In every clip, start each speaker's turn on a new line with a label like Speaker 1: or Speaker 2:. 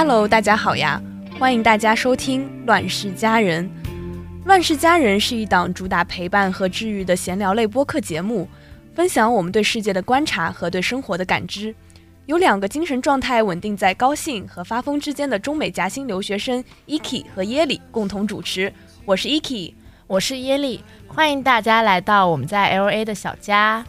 Speaker 1: Hello，大家好呀！欢迎大家收听《乱世佳人》。《乱世佳人》是一档主打陪伴和治愈的闲聊类播客节目，分享我们对世界的观察和对生活的感知。有两个精神状态稳定在高兴和发疯之间的中美夹心留学生 Eki 和耶里共同主持。我是 Eki，
Speaker 2: 我是耶里，欢迎大家来到我们在 LA 的小家。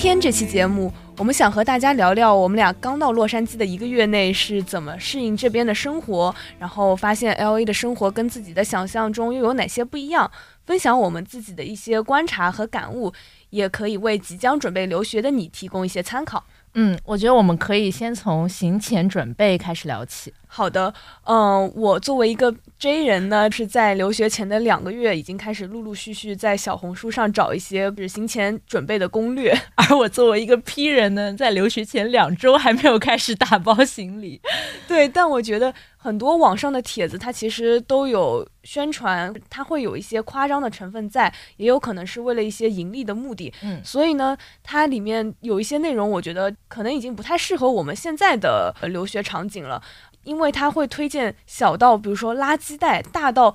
Speaker 1: 今天这期节目，我们想和大家聊聊我们俩刚到洛杉矶的一个月内是怎么适应这边的生活，然后发现 L A 的生活跟自己的想象中又有哪些不一样，分享我们自己的一些观察和感悟，也可以为即将准备留学的你提供一些参考。
Speaker 2: 嗯，我觉得我们可以先从行前准备开始聊起。
Speaker 1: 好的，嗯，我作为一个 J 人呢，是在留学前的两个月已经开始陆陆续续在小红书上找一些旅行前准备的攻略，
Speaker 2: 而我作为一个 P 人呢，在留学前两周还没有开始打包行李。
Speaker 1: 对，但我觉得很多网上的帖子它其实都有宣传，它会有一些夸张的成分在，也有可能是为了一些盈利的目的。
Speaker 2: 嗯，
Speaker 1: 所以呢，它里面有一些内容，我觉得可能已经不太适合我们现在的留学场景了。因为他会推荐小到比如说垃圾袋，大到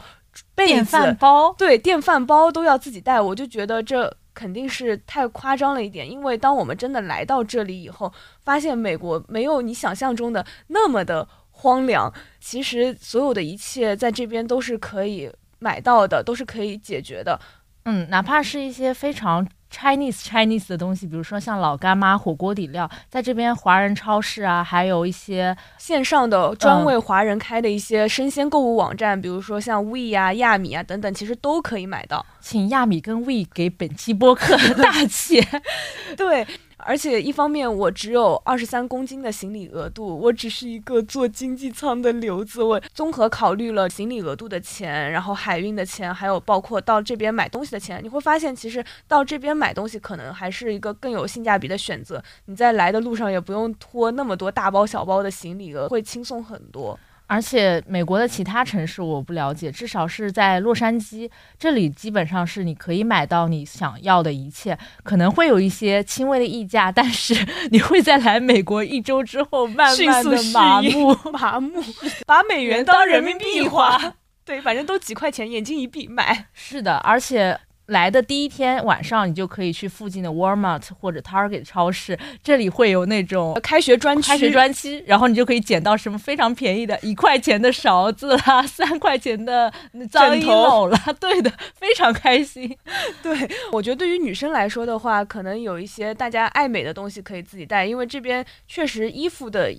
Speaker 2: 电饭煲，
Speaker 1: 对，电饭煲都要自己带，我就觉得这肯定是太夸张了一点。因为当我们真的来到这里以后，发现美国没有你想象中的那么的荒凉，其实所有的一切在这边都是可以买到的，都是可以解决的。
Speaker 2: 嗯，哪怕是一些非常。Chinese Chinese 的东西，比如说像老干妈、火锅底料，在这边华人超市啊，还有一些
Speaker 1: 线上的专为华人开的一些生鲜购物网站，比如说像 We 啊、亚米啊等等，其实都可以买到。
Speaker 2: 请亚米跟 We 给本期播客 大气。
Speaker 1: 对。而且一方面，我只有二十三公斤的行李额度，我只是一个坐经济舱的留子。我综合考虑了行李额度的钱，然后海运的钱，还有包括到这边买东西的钱。你会发现，其实到这边买东西可能还是一个更有性价比的选择。你在来的路上也不用拖那么多大包小包的行李额，会轻松很多。
Speaker 2: 而且美国的其他城市我不了解，至少是在洛杉矶这里，基本上是你可以买到你想要的一切，可能会有一些轻微的溢价，但是 你会在来美国一周之后慢慢的麻木，
Speaker 1: 麻木，把美元当人民币花，对，反正都几块钱，眼睛一闭买。
Speaker 2: 是的，而且。来的第一天晚上，你就可以去附近的 Walmart 或者 Target 超市，这里会有那种
Speaker 1: 开学专区
Speaker 2: 开学专区，然后你就可以捡到什么非常便宜的，一块钱的勺子啦，三块钱的
Speaker 1: 枕头
Speaker 2: 啦，对的，非常开心。
Speaker 1: 对我觉得对于女生来说的话，可能有一些大家爱美的东西可以自己带，因为这边确实衣服的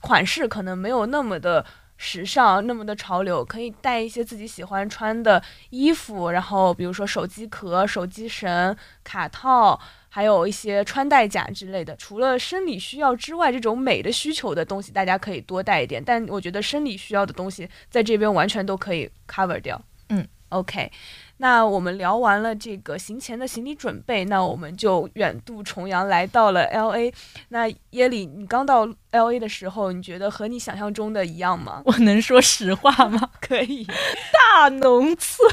Speaker 1: 款式可能没有那么的。时尚那么的潮流，可以带一些自己喜欢穿的衣服，然后比如说手机壳、手机绳、卡套，还有一些穿戴甲之类的。除了生理需要之外，这种美的需求的东西，大家可以多带一点。但我觉得生理需要的东西，在这边完全都可以 cover 掉。
Speaker 2: 嗯
Speaker 1: ，OK。那我们聊完了这个行前的行李准备，那我们就远渡重洋来到了 L A。那耶里，你刚到 L A 的时候，你觉得和你想象中的一样吗？
Speaker 2: 我能说实话吗？
Speaker 1: 可以。
Speaker 2: 大农村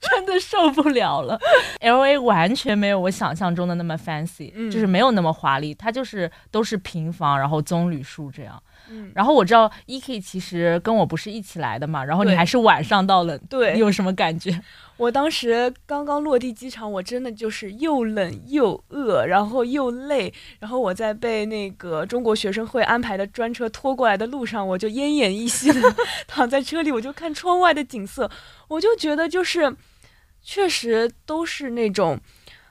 Speaker 2: 真的受不了了。L A 完全没有我想象中的那么 fancy，就是没有那么华丽，它就是都是平房，然后棕榈树这样。
Speaker 1: 嗯。
Speaker 2: 然后我知道 E K 其实跟我不是一起来的嘛，然后你还是晚上到了，
Speaker 1: 对，
Speaker 2: 你有什么感觉？
Speaker 1: 我当时刚刚落地机场，我真的就是又冷又饿，然后又累，然后我在被那个中国学生会安排的专车拖过来的路上，我就奄奄一息的 躺在车里，我就看窗外的景色，我就觉得就是，确实都是那种，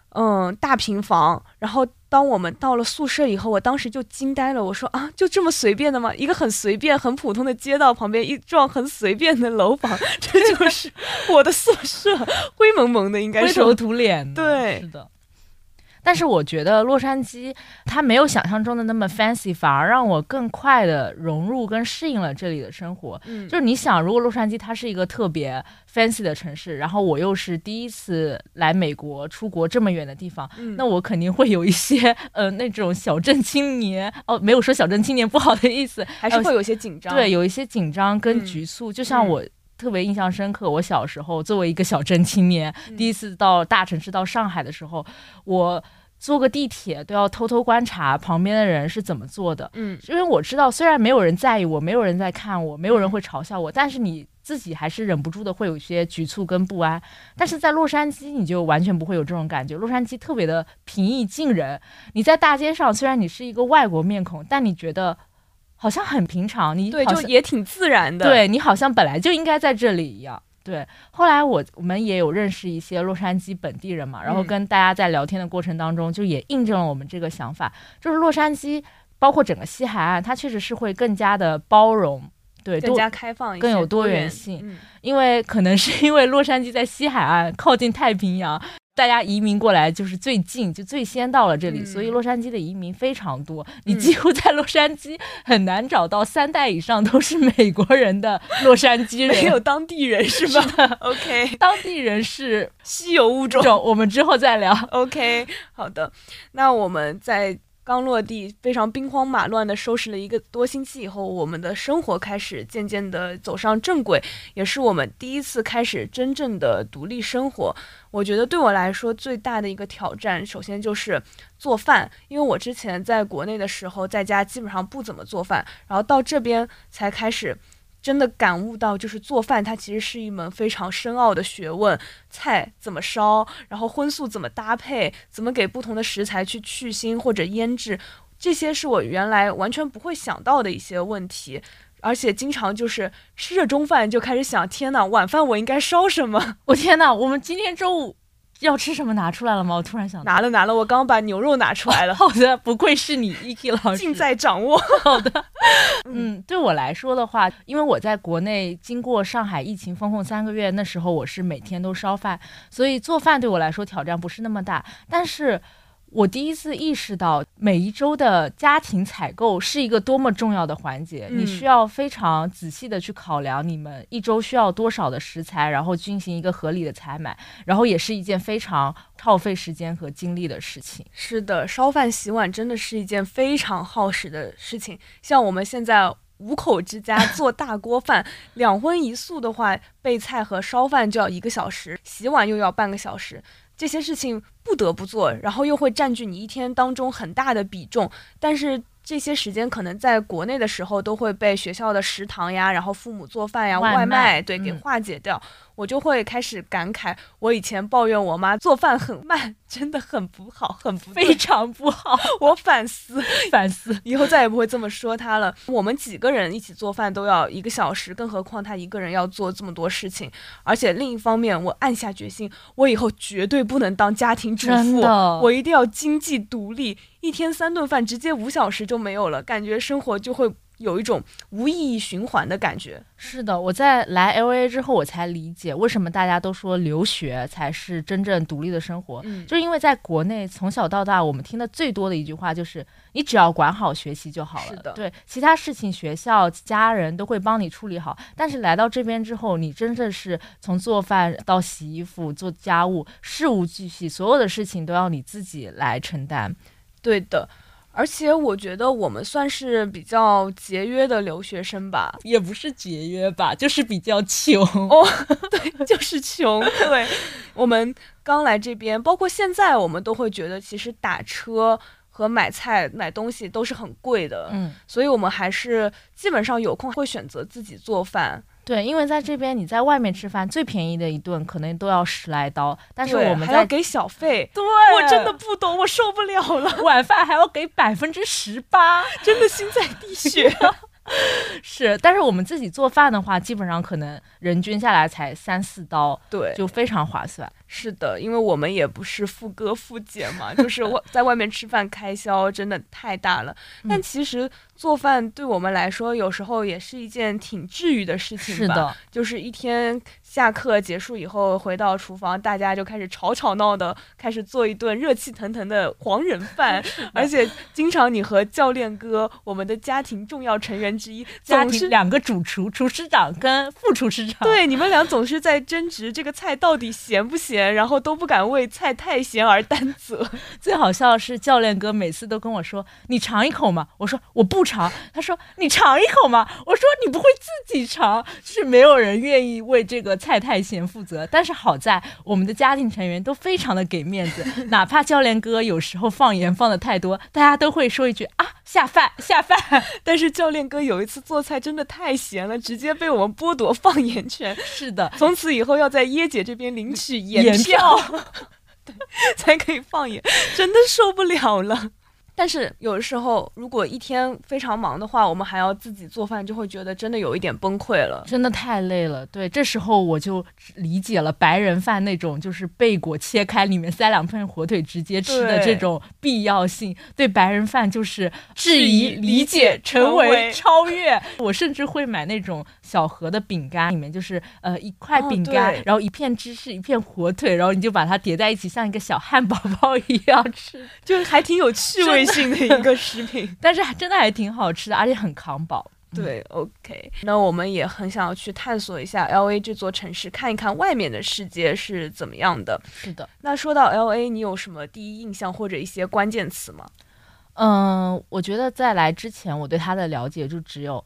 Speaker 1: 嗯，大平房，然后。当我们到了宿舍以后，我当时就惊呆了。我说啊，就这么随便的吗？一个很随便、很普通的街道旁边，一幢很随便的楼房，这就是我的宿舍，灰蒙蒙的，应该是
Speaker 2: 灰头土脸。
Speaker 1: 对，
Speaker 2: 是的。但是我觉得洛杉矶它没有想象中的那么 fancy，反而让我更快的融入跟适应了这里的生活。
Speaker 1: 嗯，
Speaker 2: 就是你想，如果洛杉矶它是一个特别 fancy 的城市，然后我又是第一次来美国出国这么远的地方，那我肯定会有一些呃那种小镇青年哦，没有说小镇青年不好的意思，
Speaker 1: 还是会有些紧张。
Speaker 2: 对，有一些紧张跟局促，就像我。特别印象深刻。我小时候作为一个小镇青年，第一次到大城市到上海的时候，我坐个地铁都要偷偷观察旁边的人是怎么做的。
Speaker 1: 嗯，
Speaker 2: 因为我知道，虽然没有人在意我，没有人在看我，没有人会嘲笑我，但是你自己还是忍不住的会有一些局促跟不安。但是在洛杉矶，你就完全不会有这种感觉。洛杉矶特别的平易近人，你在大街上，虽然你是一个外国面孔，但你觉得好像很平常，你
Speaker 1: 对，就也挺自然的。，
Speaker 2: 对你好像本来就应该在这里一样。对，后来我我们也有认识一些洛杉矶本地人嘛，然后
Speaker 1: 嗯
Speaker 2: 跟大家在聊天的过程当中，就也印证了我们这个想法，就是洛杉矶包括整个西海岸，它确实是会更加的包容，对，
Speaker 1: 更加开放
Speaker 2: 更有多
Speaker 1: 元
Speaker 2: 元性
Speaker 1: 嗯。
Speaker 2: 因为可能是因为洛杉矶在西海岸靠近太平洋，大家移民过来就是最近，就最先到了这里，
Speaker 1: 嗯
Speaker 2: 所以洛杉矶的移民非常多。你
Speaker 1: 嗯
Speaker 2: 几乎在洛杉矶很难找到三代以上都是美国人的洛杉矶
Speaker 1: 没有，当地人是吧？OK，
Speaker 2: 当地人是
Speaker 1: 稀有物种。
Speaker 2: 我们之后再聊。
Speaker 1: OK，好的。那我们在刚落地、非常兵荒马乱的收拾了一个多星期以后，我们的生活开始渐渐的走上正轨，也是我们第一次开始真正的独立生活。我觉得对我来说最大的一个挑战，首先就是做饭，因为我之前在国内的时候，在家基本上不怎么做饭，然后到这边才开始。真的感悟到，就是做饭它其实是一门非常深奥的学问，菜怎么烧，然后荤素怎么搭配，怎么给不同的食材去去腥或者腌制，这些是我原来完全不会想到的一些问题。而且经常就是吃着中饭就开始想，天呐，晚饭我应该烧什么？
Speaker 2: 我天哪，我们今天中午要吃什么拿出来了吗？我突然想到。
Speaker 1: 拿了拿了，我刚把牛肉拿出来了，
Speaker 2: 好的，不愧是你，Eki 老师。
Speaker 1: 尽在掌握。
Speaker 2: 好的，嗯，对我来说的话，因为我在国内经过上海疫情封控三个月，那时候我是每天都烧饭，所以做饭对我来说挑战不是那么大。但是我第一次意识到，每一周的家庭采购是一个多么重要的环节。
Speaker 1: 嗯
Speaker 2: 你需要非常仔细的去考量你们一周需要多少的食材，然后进行一个合理的采买，然后也是一件非常耗费时间和精力的事情。
Speaker 1: 是的，烧饭洗碗真的是一件非常耗时的事情。像我们现在五口之家做大锅饭，两荤一素的话，备菜和烧饭就要一个小时，洗碗又要半个小时。这些事情不得不做，然后又会占据你一天当中很大的比重。但是这些时间可能在国内的时候都会被学校的食堂呀，然后父母做饭呀、外
Speaker 2: 外卖
Speaker 1: 对给
Speaker 2: 嗯
Speaker 1: 化解掉。我就会开始感慨，我以前抱怨我妈做饭很慢，真的很不好，很不
Speaker 2: 非常不好，
Speaker 1: 我反思，
Speaker 2: 反思。
Speaker 1: 以后再也不会这么说她了。我们几个人一起做饭都要一个小时，更何况她一个人要做这么多事情。而且另一方面，我暗下决心，我以后绝对不能当家庭主妇，我一定要经济独立。一天三顿饭，直接五小时就没有了，感觉生活就会有一种无意义循环的感觉。
Speaker 2: 是的，我在来 L A 之后，我才理解为什么大家都说留学才是真正独立的生活。
Speaker 1: 嗯，
Speaker 2: 就是因为在国内从小到大，我们听的最多的一句话就是“你只要管好学习就好了”。
Speaker 1: 是的
Speaker 2: 对，其他事情学校、家人都会帮你处理好。但是来到这边之后，你真正是从做饭到洗衣服、做家务，事无巨细，所有的事情都要你自己来承担。
Speaker 1: 对的。而且我觉得我们算是比较节约的留学生吧，
Speaker 2: 也不是节约吧，就是比较穷。
Speaker 1: 哦，对，就是穷。对，我们刚来这边，包括现在，我们都会觉得其实打车和买菜、买东西都是很贵的，
Speaker 2: 嗯。
Speaker 1: 所以我们还是基本上有空会选择自己做饭。
Speaker 2: 对，因为在这边你在外面吃饭，最便宜的一顿可能都要十来刀，但是我们在
Speaker 1: 还要给小费，
Speaker 2: 对，
Speaker 1: 我真的不懂，我受不了了，
Speaker 2: 晚饭还要给百分之十八，
Speaker 1: 真的心在滴血。
Speaker 2: 是，但是我们自己做饭的话，基本上可能人均下来才三四刀，
Speaker 1: 对，
Speaker 2: 就非常划算。
Speaker 1: 是的，因为我们也不是富哥富姐嘛，就是外在外面吃饭开销真的太大了。但
Speaker 2: 嗯
Speaker 1: 其实做饭对我们来说，有时候也是一件挺治愈的事情吧。
Speaker 2: 是的，
Speaker 1: 就是一天下课结束以后回到厨房，大家就开始吵吵闹的，开始做一顿热气腾腾的黄人饭，而且经常你和教练哥，我们的家庭重要成员之一，
Speaker 2: 家庭两个主厨，厨师长跟副厨师长，
Speaker 1: 对你们俩总是在争执这个菜到底咸不咸，然后都不敢为菜太咸而担责。
Speaker 2: 最好笑的是教练哥每次都跟我说：“你尝一口嘛。”我说：“我不尝。他说：“你尝一口嘛。”我说：“你不会自己尝？”就是没有人愿意为这个菜太咸负责。但是好在我们的家庭成员都非常的给面子，哪怕教练哥有时候放盐放的太多，大家都会说一句：“啊，下饭下饭。”
Speaker 1: 但是教练哥有一次做菜真的太咸了，直接被我们剥夺放盐权。
Speaker 2: 是的，
Speaker 1: 从此以后要在椰姐这边领取
Speaker 2: 盐
Speaker 1: 票，对，才可以放盐，真的受不了了。但是有的时候，如果一天非常忙的话，我们还要自己做饭，就会觉得真的有一点崩溃了，
Speaker 2: 真的太累了。对，这时候我就理解了白人饭那种就是贝果切开，里面塞两片火腿直接吃的这种必要性。对白人饭就是质疑、理解、成为、超越。我甚至会买那种小盒的饼干，里面就是呃一块饼干，然后一片芝士，一片火腿，然后你就把它叠在一起，像一个小汉堡包一样吃，
Speaker 1: 就还挺有趣味。性的一个食品，
Speaker 2: 但是还真的还挺好吃的，而且很扛饱。
Speaker 1: 对，OK，那我们也很想要去探索一下 LA 这座城市，看一看外面的世界是怎么样的。
Speaker 2: 是的，
Speaker 1: 那说到 LA，你有什么第一印象或者一些关键词吗？
Speaker 2: 嗯，我觉得在来之前，我对它的了解就只有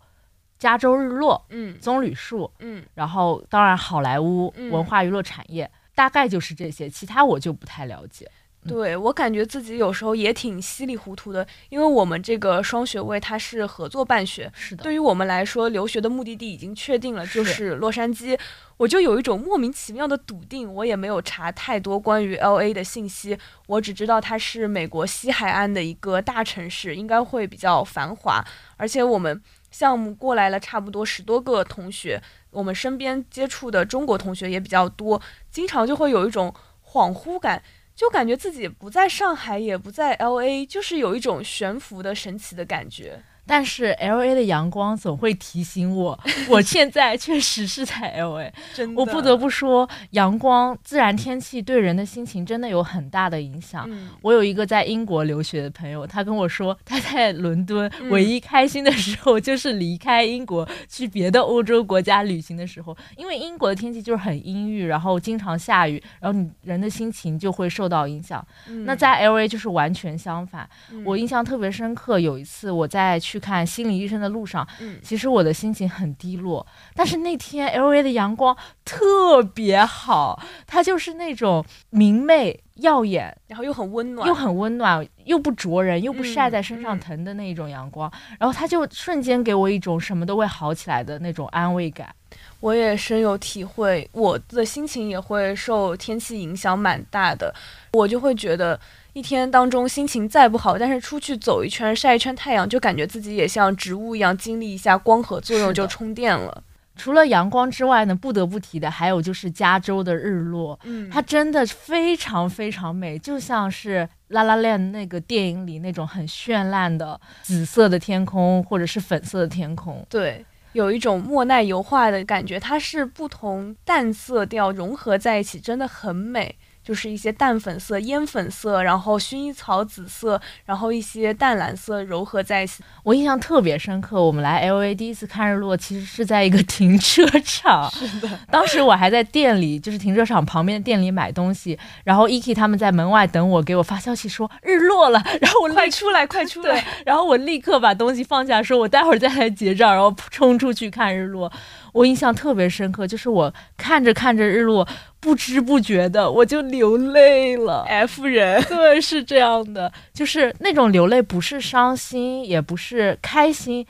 Speaker 2: 加州日落，
Speaker 1: 嗯，
Speaker 2: 棕榈树，
Speaker 1: 嗯，
Speaker 2: 然后当然好莱坞文化娱乐产业，大概就是这些，其他我就不太了解。
Speaker 1: 对我感觉自己有时候也挺稀里糊涂的，因为我们这个双学位它是合作办学，
Speaker 2: 是的。
Speaker 1: 对于我们来说，留学的目的地已经确定了，就是洛杉矶。我就有一种莫名其妙的笃定，我也没有查太多关于 L A 的信息，我只知道它是美国西海岸的一个大城市，应该会比较繁华。而且我们项目过来了差不多十多个同学，我们身边接触的中国同学也比较多，经常就会有一种恍惚感。就感觉自己不在上海，也不在 L A，就是有一种悬浮的神奇的感觉。
Speaker 2: 但是 L A 的阳光总会提醒我，我现在确实是在 L A。
Speaker 1: 真
Speaker 2: 的，我不得不说，阳光、自然天气对人的心情真的有很大的影响。我有一个在英国留学的朋友，他跟我说，他在伦敦唯一开心的时候就是离开英国去别的欧洲国家旅行的时候，因为英国的天气就是很阴郁，然后经常下雨，然后你人的心情就会受到影响。那在 L A 就是完全相反。我印象特别深刻，有一次我在去。去看心理医生的路上，
Speaker 1: 嗯，
Speaker 2: 其实我的心情很低落。但是那天 L A 的阳光特别好，它就是那种明媚耀眼，
Speaker 1: 然后又很温暖，
Speaker 2: 又很温暖，又不灼人，又不晒在身上疼的那一种阳光。然后它就瞬间给我一种什么都会好起来的那种安慰感。
Speaker 1: 我也深有体会，我的心情也会受天气影响蛮大的，我就会觉得。一天当中心情再不好，但是出去走一圈晒一圈太阳，就感觉自己也像植物一样经历一下光合作用就充电了。
Speaker 2: 除了阳光之外呢，不得不提的还有就是加州的日落，
Speaker 1: 嗯，
Speaker 2: 它真的非常非常美，就像是《La La Land》那个电影里那种很绚烂的紫色的天空或者是粉色的天空。
Speaker 1: 对，有一种莫奈油画的感觉，它是不同淡色调融合在一起，真的很美。就是一些淡粉色、烟粉色，然后薰衣草紫色，然后一些淡蓝色柔合在一起。
Speaker 2: 我印象特别深刻，我们来 L A 第一次看日落，其实是在一个停车场。
Speaker 1: 是的，
Speaker 2: 当时我还在店里，就是停车场旁边的店里买东西，然后 Eki 他们在门外等我，给我发消息说日落了，然后我
Speaker 1: 快出来，快 出来，
Speaker 2: 然后我立刻把东西放下，说我待会儿再来结账，然后冲出去看日落。我印象特别深刻，就是我看着看着日落，不知不觉的我就流泪了。
Speaker 1: F 人，
Speaker 2: 对，是这样的，就是那种流泪，不是伤心，也不是开心。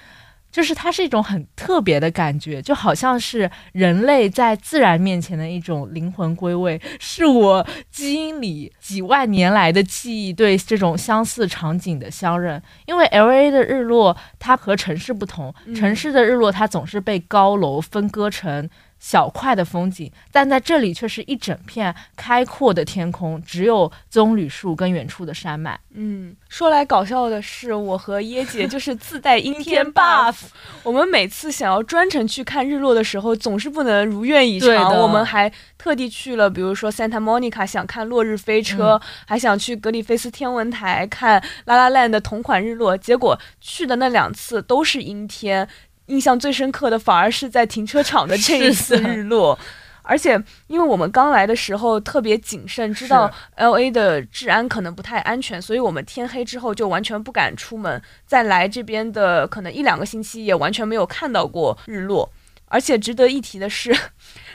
Speaker 2: 就是它是一种很特别的感觉，就好像是人类在自然面前的一种灵魂归位，是我基因里几万年来的记忆对这种相似场景的相认。因为 L A 的日落，它和城市不同，城市的日落它总是被高楼分割成。小块的风景，但在这里却是一整片开阔的天空，只有棕榈树跟远处的山脉。
Speaker 1: 嗯，说来搞笑的是，我和椰姐 就是自带阴天 buff，我们每次想要专程去看日落的时候，总是不能如愿以偿。我们还特地去了，比如说 Santa Monica 想看落日飞车，还想去格里菲斯天文台看拉拉烂的同款日落，结果去的那两次都是阴天。印象最深刻的反而是在停车场的这一次日落，而且因为我们刚来的时候特别谨慎，知道 L A 的治安可能不太安全，所以我们天黑之后就完全不敢出门。再来这边的可能一两个星期也完全没有看到过日落。而且值得一提的是，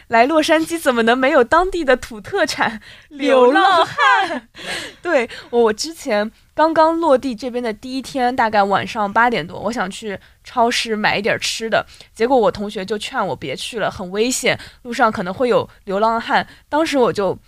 Speaker 1: 来洛杉矶怎么能没有当地的土特产 流浪汉？对我之前刚刚落地这边的第一天，大概晚上八点多，我想去超市买一点吃的，结果我同学就劝我别去了，很危险，路上可能会有流浪汉。当时我就。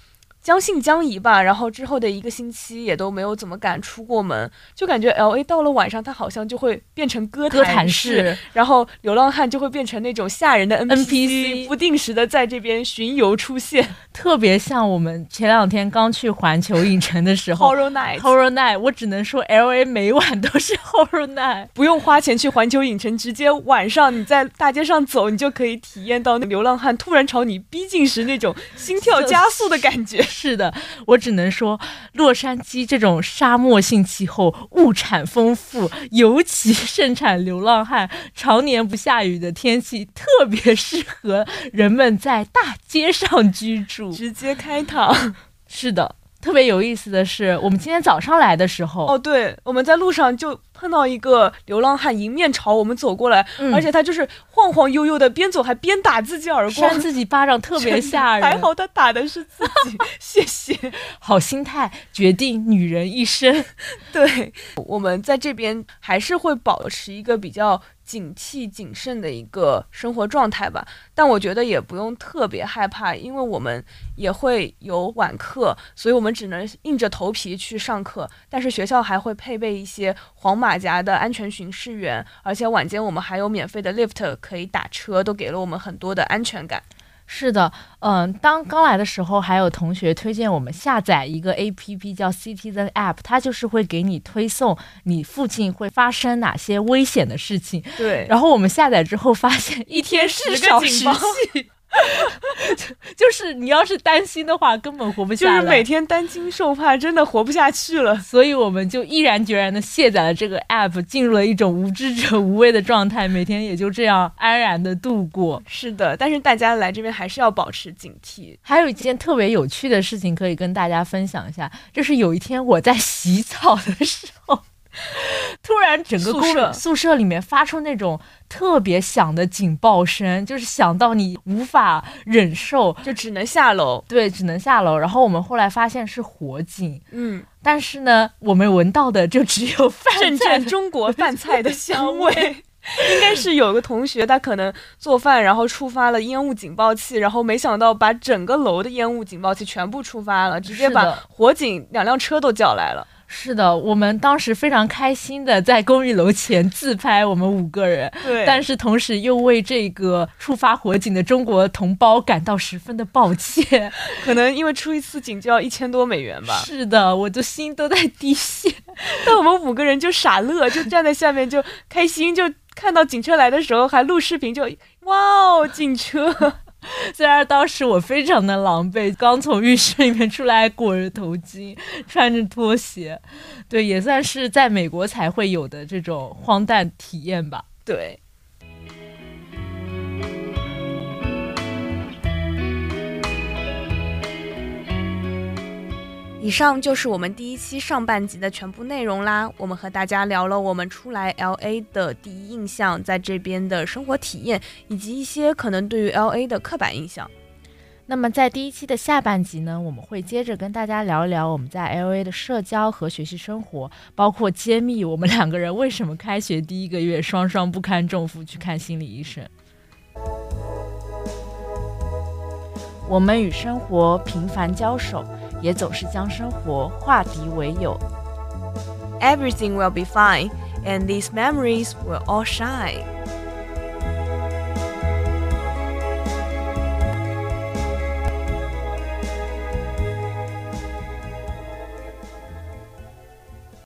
Speaker 1: 将信将疑吧，然后之后的一个星期也都没有怎么敢出过门，就感觉 L A 到了晚上，它好像就会变成歌
Speaker 2: 坛
Speaker 1: 市，然后流浪汉就会变成那种吓人的 N P C，不定时的在这边巡游出现，
Speaker 2: 特别像我们前两天刚去环球影城的时候
Speaker 1: ，Horror Night，Horror
Speaker 2: Night，我只能说 L A 每晚都是 Horror Night，
Speaker 1: 不用花钱去环球影城，直接晚上你在大街上走，你就可以体验到那流浪汉突然朝你逼近时那种心跳加速的感觉。
Speaker 2: 是的，我只能说，洛杉矶这种沙漠性气候，物产丰富，尤其盛产流浪汉，常年不下雨的天气，特别适合人们在大街上居住，
Speaker 1: 直接开膛。
Speaker 2: 是的。特别有意思的是，我们今天早上来的时候，
Speaker 1: 哦，对，我们在路上就碰到一个流浪汉迎面朝我们走过来，而且他就是晃晃悠悠的，边走还边打自己耳光，
Speaker 2: 扇自己巴掌，特别吓人。
Speaker 1: 还好他打的是自己，谢谢。
Speaker 2: 好心态决定女人一生。
Speaker 1: 对，我们在这边还是会保持一个比较。警惕、谨慎的一个生活状态吧，但我觉得也不用特别害怕，因为我们也会有晚课，所以我们只能硬着头皮去上课。但是学校还会配备一些黄马甲的安全巡视员，而且晚间我们还有免费的 lift 可以打车，都给了我们很多的安全感。
Speaker 2: 是的，嗯，当刚来的时候，还有同学推荐我们下载一个 A P P 叫 Citizen App，它就是会给你推送你附近会发生哪些危险的事情。
Speaker 1: 对，
Speaker 2: 然后我们下载之后发现，一天十个警报器。就是你要是担心的话，根本活不下
Speaker 1: 来。就是每天担惊受怕，真的活不下去了。
Speaker 2: 所以我们就毅然决然的卸载了这个 app，进入了一种无知者无畏的状态，每天也就这样安然的度过。
Speaker 1: 是的，但是大家来这边还是要保持警惕。
Speaker 2: 还有一件特别有趣的事情可以跟大家分享一下，就是有一天我在洗澡的时候。突然，整个宿舍宿舍里面发出那种特别响的警报声，就是响到你无法忍受，
Speaker 1: 就只能下楼。
Speaker 2: 对，只能下楼。然后我们后来发现是火警，
Speaker 1: 嗯，
Speaker 2: 但是呢，我们闻到的就只有
Speaker 1: 阵阵中国饭菜的香味。应该是有个同学，他可能做饭，然后触发了烟雾警报器，然后没想到把整个楼的烟雾警报器全部触发了，直接把火警两辆车都叫来了。
Speaker 2: 是的，我们当时非常开心的在公寓楼前自拍，我们五个人。
Speaker 1: 对，
Speaker 2: 但是同时又为这个触发火警的中国同胞感到十分的抱歉。
Speaker 1: 可能因为出一次警就要一千多美元吧。
Speaker 2: 是的，我的心都在滴血。
Speaker 1: 但我们五个人就傻乐，就站在下面就开心，就看到警车来的时候还录视频，就哇哦，警车。
Speaker 2: 虽然当时我非常的狼狈，刚从浴室里面出来，裹着头巾，穿着拖鞋，对，也算是在美国才会有的这种荒诞体验吧。
Speaker 1: 对。以上就是我们第一期上半集的全部内容啦。我们和大家聊了我们初来 L A 的第一印象，在这边的生活体验，以及一些可能对于 L A 的刻板印象。
Speaker 2: 那么在第一期的下半集呢，我们会接着跟大家聊一聊我们在 L A 的社交和学习生活，包括揭秘我们两个人为什么开学第一个月双双不堪重负去看心理医生。我们与生活频繁交手。也总是将生活化敌为友。
Speaker 1: Everything will be fine, and these memories will all shine.